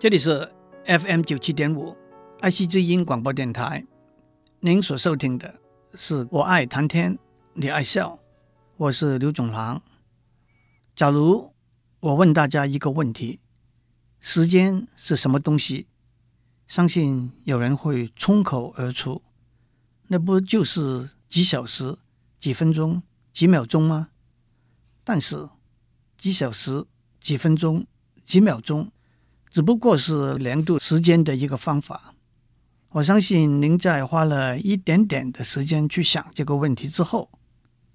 这里是 FM 九七点五爱惜之音广播电台。您所收听的是我爱谈天，你爱笑，我是刘总郎。假如我问大家一个问题：时间是什么东西？相信有人会冲口而出，那不就是几小时、几分钟、几秒钟吗？但是几小时、几分钟、几秒钟。只不过是量度时间的一个方法。我相信您在花了一点点的时间去想这个问题之后，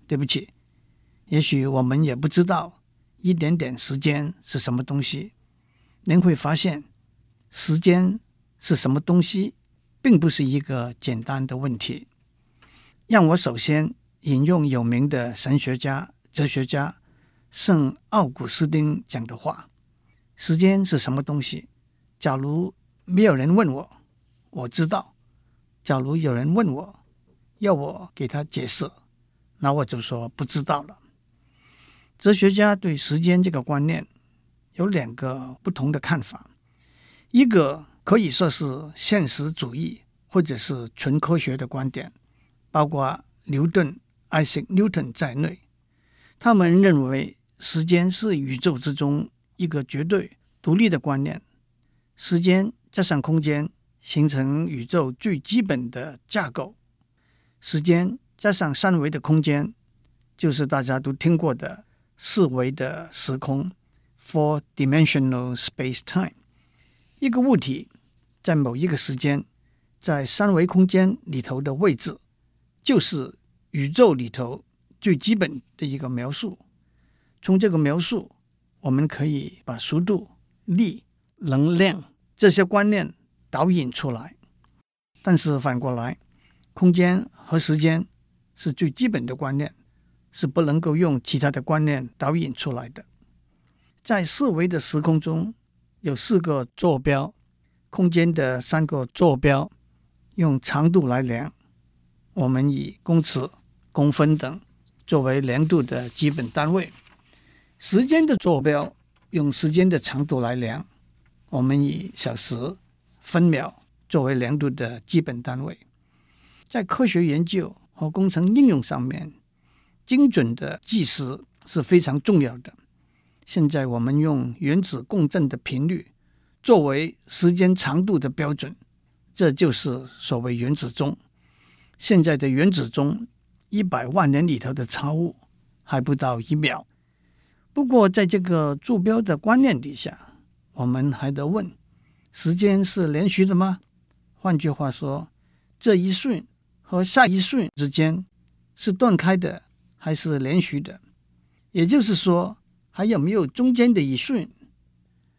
对不起，也许我们也不知道一点点时间是什么东西。您会发现，时间是什么东西，并不是一个简单的问题。让我首先引用有名的神学家、哲学家圣奥古斯丁讲的话。时间是什么东西？假如没有人问我，我知道；假如有人问我，要我给他解释，那我就说不知道了。哲学家对时间这个观念有两个不同的看法，一个可以说是现实主义或者是纯科学的观点，包括牛顿 （Isaac Newton） 在内，他们认为时间是宇宙之中。一个绝对独立的观念，时间加上空间形成宇宙最基本的架构。时间加上三维的空间，就是大家都听过的四维的时空 （four-dimensional space-time）。一个物体在某一个时间在三维空间里头的位置，就是宇宙里头最基本的一个描述。从这个描述，我们可以把速度、力、能量这些观念导引出来，但是反过来，空间和时间是最基本的观念，是不能够用其他的观念导引出来的。在四维的时空中，有四个坐标，空间的三个坐标用长度来量，我们以公尺、公分等作为量度的基本单位。时间的坐标用时间的长度来量，我们以小时、分秒作为量度的基本单位。在科学研究和工程应用上面，精准的计时是非常重要的。现在我们用原子共振的频率作为时间长度的标准，这就是所谓原子钟。现在的原子钟一百万年里头的产物还不到一秒。不过，在这个坐标的观念底下，我们还得问：时间是连续的吗？换句话说，这一瞬和下一瞬之间是断开的还是连续的？也就是说，还有没有中间的一瞬？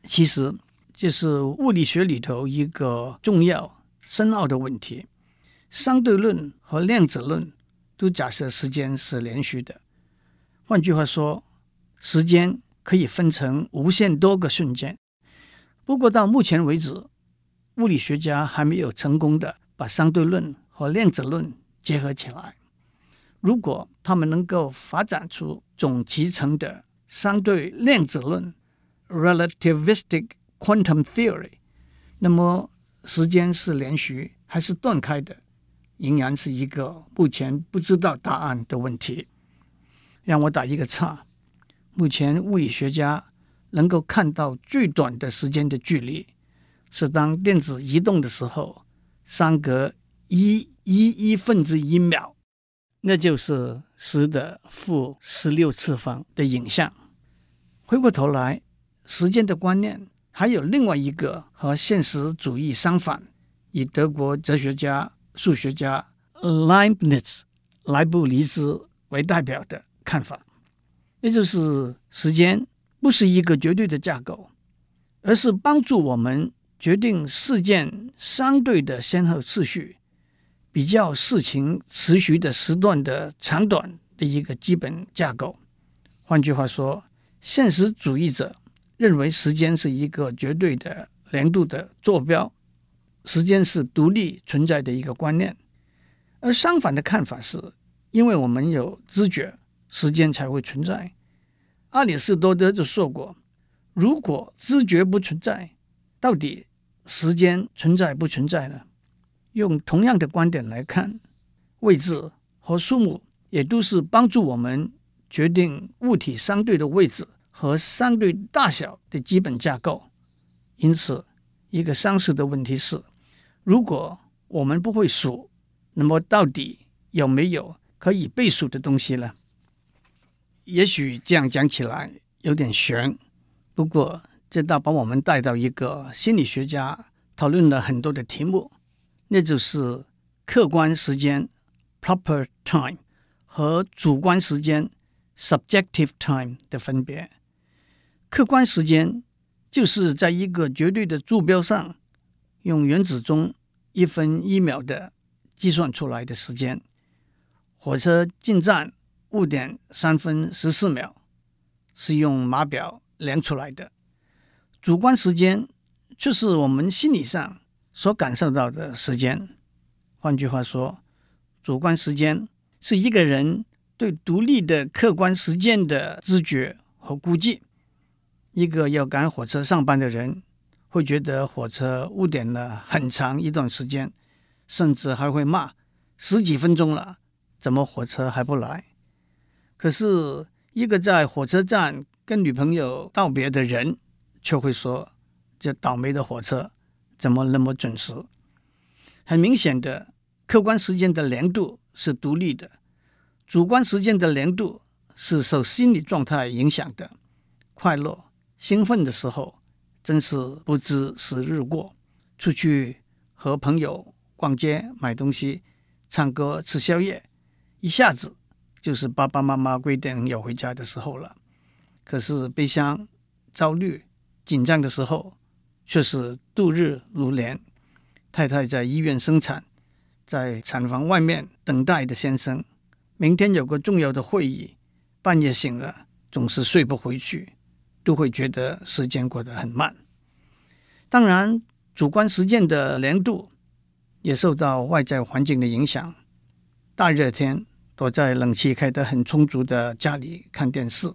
其实，这是物理学里头一个重要深奥的问题。相对论和量子论都假设时间是连续的。换句话说，时间可以分成无限多个瞬间，不过到目前为止，物理学家还没有成功的把相对论和量子论结合起来。如果他们能够发展出总集成的相对量子论 （relativistic quantum theory），那么时间是连续还是断开的，仍然是一个目前不知道答案的问题。让我打一个叉。目前物理学家能够看到最短的时间的距离，是当电子移动的时候，相隔一一亿分之一秒，那就是十的负十六次方的影像。回过头来，时间的观念还有另外一个和现实主义相反，以德国哲学家、数学家 Leibniz 莱布尼兹为代表的看法。也就是时间不是一个绝对的架构，而是帮助我们决定事件相对的先后次序，比较事情持续的时段的长短的一个基本架构。换句话说，现实主义者认为时间是一个绝对的量度的坐标，时间是独立存在的一个观念。而相反的看法是，因为我们有知觉。时间才会存在。阿里士多德就说过：“如果知觉不存在，到底时间存在不存在呢？用同样的观点来看，位置和数目也都是帮助我们决定物体相对的位置和相对大小的基本架构。因此，一个相似的问题是：如果我们不会数，那么到底有没有可以被数的东西呢？也许这样讲起来有点悬，不过这倒把我们带到一个心理学家讨论了很多的题目，那就是客观时间 （proper time） 和主观时间 （subjective time） 的分别。客观时间就是在一个绝对的坐标上，用原子钟一分一秒的计算出来的时间。火车进站。五点三分十四秒是用码表量出来的，主观时间就是我们心理上所感受到的时间。换句话说，主观时间是一个人对独立的客观时间的知觉和估计。一个要赶火车上班的人会觉得火车误点了很长一段时间，甚至还会骂十几分钟了，怎么火车还不来？可是，一个在火车站跟女朋友道别的人，却会说：“这倒霉的火车怎么那么准时？”很明显的，客观时间的量度是独立的，主观时间的量度是受心理状态影响的。快乐、兴奋的时候，真是不知时日过。出去和朋友逛街、买东西、唱歌、吃宵夜，一下子。就是爸爸妈妈规定要回家的时候了，可是悲伤、焦虑、紧张的时候却是度日如年。太太在医院生产，在产房外面等待的先生，明天有个重要的会议，半夜醒了总是睡不回去，都会觉得时间过得很慢。当然，主观时间的年度也受到外在环境的影响，大热天。躲在冷气开得很充足的家里看电视，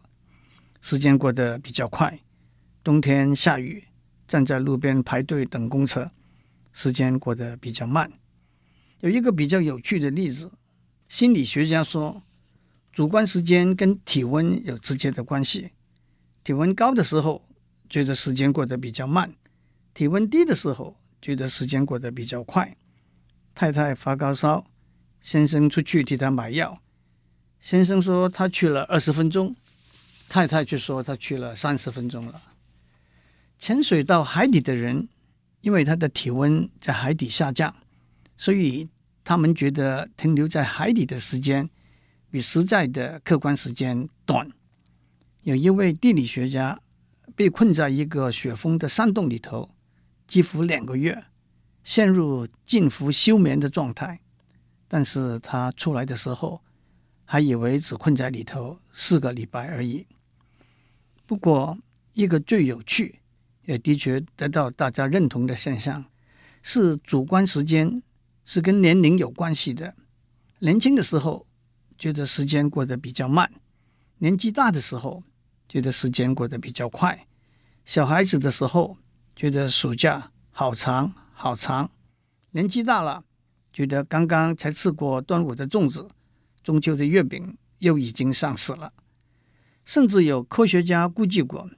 时间过得比较快；冬天下雨，站在路边排队等公车，时间过得比较慢。有一个比较有趣的例子，心理学家说，主观时间跟体温有直接的关系。体温高的时候，觉得时间过得比较慢；体温低的时候，觉得时间过得比较快。太太发高烧。先生出去替他买药，先生说他去了二十分钟，太太却说他去了三十分钟了。潜水到海底的人，因为他的体温在海底下降，所以他们觉得停留在海底的时间比实在的客观时间短。有一位地理学家被困在一个雪封的山洞里头，几乎两个月，陷入近乎休眠的状态。但是他出来的时候，还以为只困在里头四个礼拜而已。不过，一个最有趣，也的确得到大家认同的现象，是主观时间是跟年龄有关系的。年轻的时候觉得时间过得比较慢，年纪大的时候觉得时间过得比较快。小孩子的时候觉得暑假好长好长，年纪大了。觉得刚刚才吃过端午的粽子，中秋的月饼又已经上市了。甚至有科学家估计过，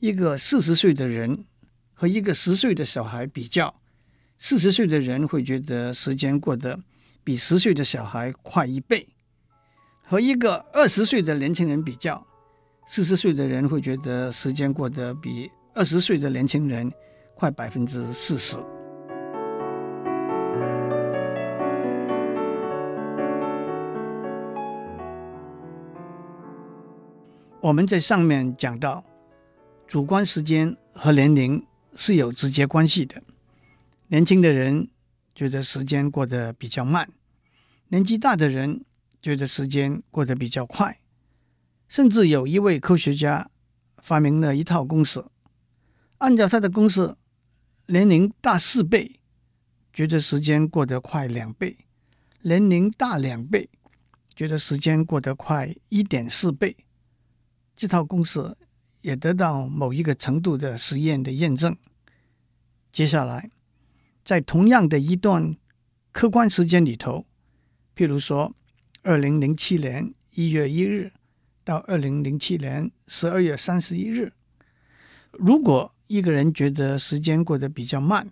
一个四十岁的人和一个十岁的小孩比较，四十岁的人会觉得时间过得比十岁的小孩快一倍；和一个二十岁的年轻人比较，四十岁的人会觉得时间过得比二十岁的年轻人快百分之四十。我们在上面讲到，主观时间和年龄是有直接关系的。年轻的人觉得时间过得比较慢，年纪大的人觉得时间过得比较快。甚至有一位科学家发明了一套公式，按照他的公式，年龄大四倍，觉得时间过得快两倍；年龄大两倍，觉得时间过得快一点四倍。这套公式也得到某一个程度的实验的验证。接下来，在同样的一段客观时间里头，譬如说，二零零七年一月一日到二零零七年十二月三十一日，如果一个人觉得时间过得比较慢，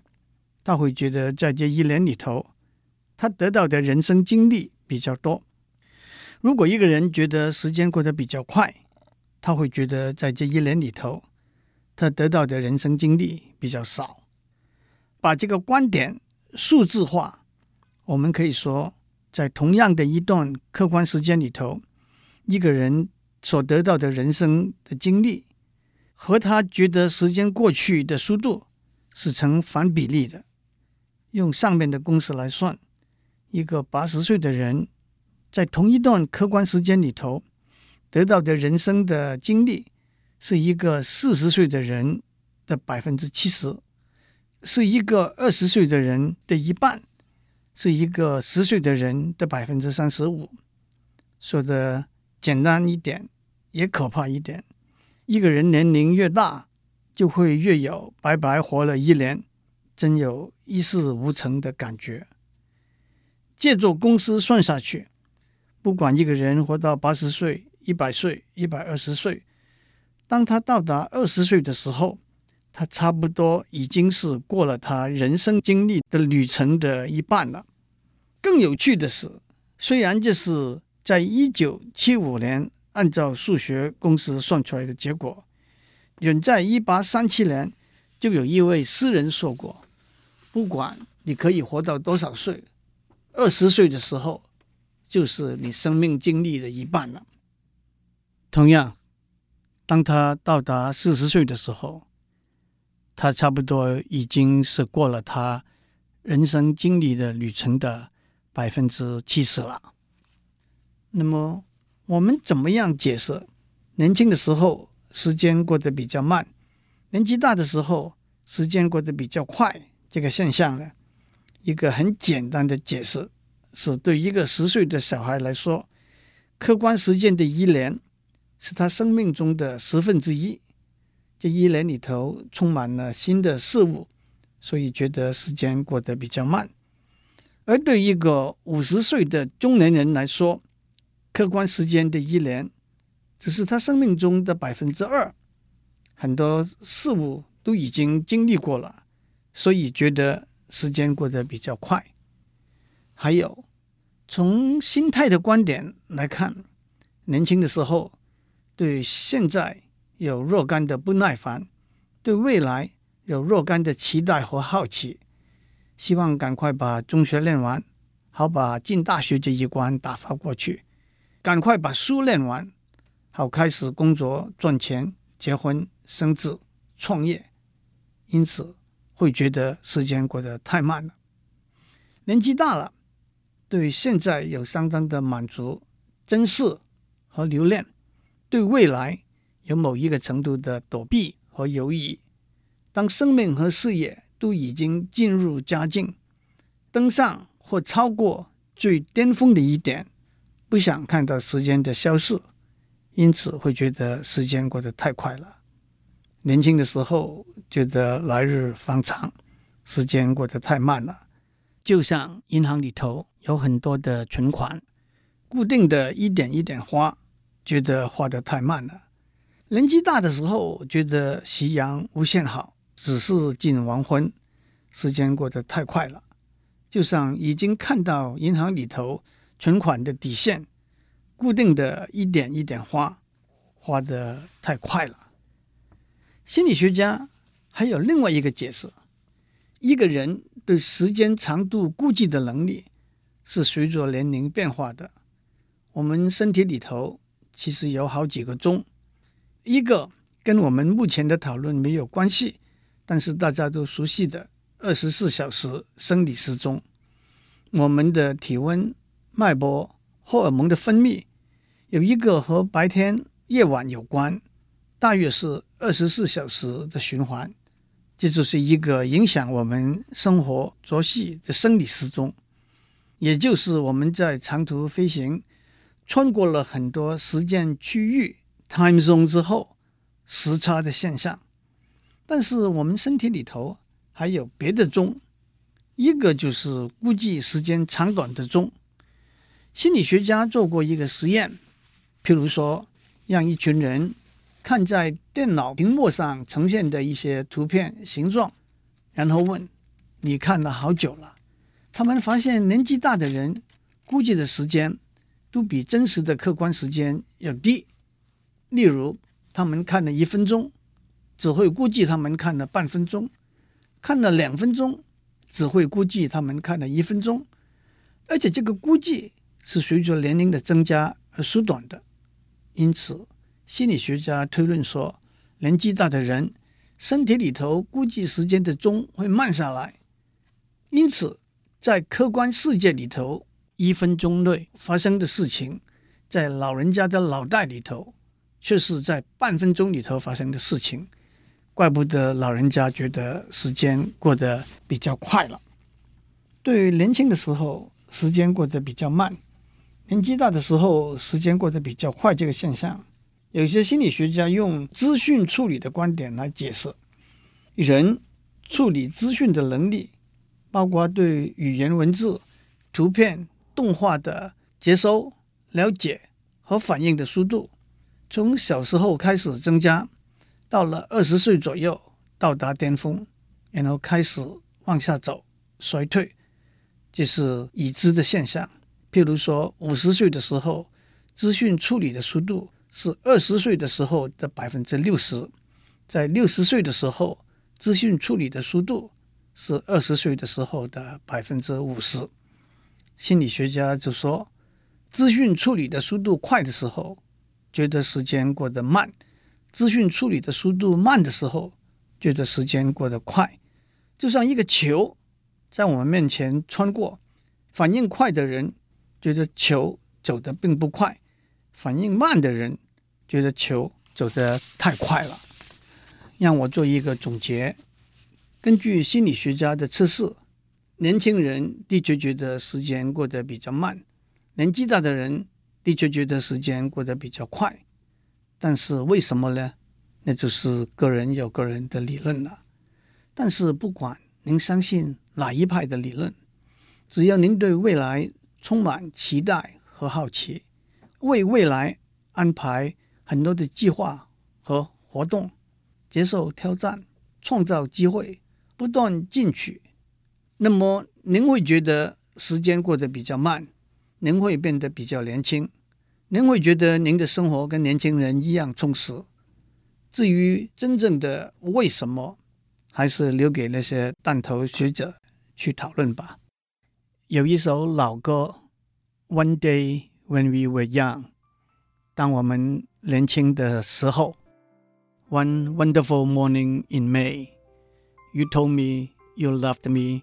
他会觉得在这一年里头，他得到的人生经历比较多；如果一个人觉得时间过得比较快，他会觉得在这一年里头，他得到的人生经历比较少。把这个观点数字化，我们可以说，在同样的一段客观时间里头，一个人所得到的人生的经历，和他觉得时间过去的速度是成反比例的。用上面的公式来算，一个八十岁的人，在同一段客观时间里头，得到的人生的经历，是一个四十岁的人的百分之七十。是一个二十岁的人的一半，是一个十岁的人的百分之三十五。说的简单一点，也可怕一点。一个人年龄越大，就会越有白白活了一年，真有一事无成的感觉。借助公式算下去，不管一个人活到八十岁、一百岁、一百二十岁，当他到达二十岁的时候，他差不多已经是过了他人生经历的旅程的一半了。更有趣的是，虽然这是在一九七五年按照数学公式算出来的结果，远在一八三七年就有一位诗人说过：“不管你可以活到多少岁，二十岁的时候就是你生命经历的一半了。”同样，当他到达四十岁的时候，他差不多已经是过了他人生经历的旅程的百分之七十了。那么，我们怎么样解释年轻的时候时间过得比较慢，年纪大的时候时间过得比较快这个现象呢？一个很简单的解释是，对一个十岁的小孩来说，客观时间的一年是他生命中的十分之一。这一年里头充满了新的事物，所以觉得时间过得比较慢。而对一个五十岁的中年人来说，客观时间的一年只是他生命中的百分之二，很多事物都已经经历过了，所以觉得时间过得比较快。还有，从心态的观点来看，年轻的时候对现在。有若干的不耐烦，对未来有若干的期待和好奇，希望赶快把中学练完，好把进大学这一关打发过去；赶快把书练完，好开始工作赚钱、结婚、生子、创业。因此，会觉得时间过得太慢了。年纪大了，对现在有相当的满足、珍视和留恋，对未来。有某一个程度的躲避和犹豫，当生命和事业都已经进入佳境，登上或超过最巅峰的一点，不想看到时间的消逝，因此会觉得时间过得太快了。年轻的时候觉得来日方长，时间过得太慢了，就像银行里头有很多的存款，固定的一点一点花，觉得花得太慢了。年纪大的时候，觉得夕阳无限好，只是近黄昏，时间过得太快了，就像已经看到银行里头存款的底线，固定的一点一点花，花得太快了。心理学家还有另外一个解释：一个人对时间长度估计的能力是随着年龄变化的。我们身体里头其实有好几个钟。一个跟我们目前的讨论没有关系，但是大家都熟悉的二十四小时生理时钟，我们的体温、脉搏、荷尔蒙的分泌，有一个和白天、夜晚有关，大约是二十四小时的循环，这就是一个影响我们生活作息的生理时钟，也就是我们在长途飞行，穿过了很多时间区域。time zone 之后时差的现象，但是我们身体里头还有别的钟，一个就是估计时间长短的钟。心理学家做过一个实验，譬如说，让一群人看在电脑屏幕上呈现的一些图片形状，然后问：“你看了好久了？”他们发现年纪大的人估计的时间都比真实的客观时间要低。例如，他们看了一分钟，只会估计他们看了半分钟；看了两分钟，只会估计他们看了一分钟。而且这个估计。是随着年龄的增加而缩短的，因此心理学家推论说，年纪大的人身体里头估计时间的钟会慢下来。因此，在客观世界里头，一分钟内发生的事情，在老人家的脑袋里头，却是在半分钟里头发生的事情。怪不得老人家觉得时间过得比较快了。对于年轻的时候，时间过得比较慢。年纪大的时候，时间过得比较快。这个现象，有些心理学家用资讯处理的观点来解释：人处理资讯的能力，包括对语言文字、图片、动画的接收、了解和反应的速度，从小时候开始增加，到了二十岁左右到达巅峰，然后开始往下走，衰退，这是已知的现象。譬如说，五十岁的时候，资讯处理的速度是二十岁的时候的百分之六十；在六十岁的时候，资讯处理的速度是二十岁的时候的百分之五十。心理学家就说，资讯处理的速度快的时候，觉得时间过得慢；资讯处理的速度慢的时候，觉得时间过得快。就像一个球在我们面前穿过，反应快的人。觉得球走得并不快，反应慢的人觉得球走得太快了。让我做一个总结：根据心理学家的测试，年轻人的确觉得时间过得比较慢，年纪大的人的确觉得时间过得比较快。但是为什么呢？那就是个人有个人的理论了。但是不管您相信哪一派的理论，只要您对未来，充满期待和好奇，为未来安排很多的计划和活动，接受挑战，创造机会，不断进取。那么您会觉得时间过得比较慢，您会变得比较年轻，您会觉得您的生活跟年轻人一样充实。至于真正的为什么，还是留给那些弹头学者去讨论吧。有一首老歌，One day when we were young，当我们年轻的时候，One wonderful morning in May，you told me you loved me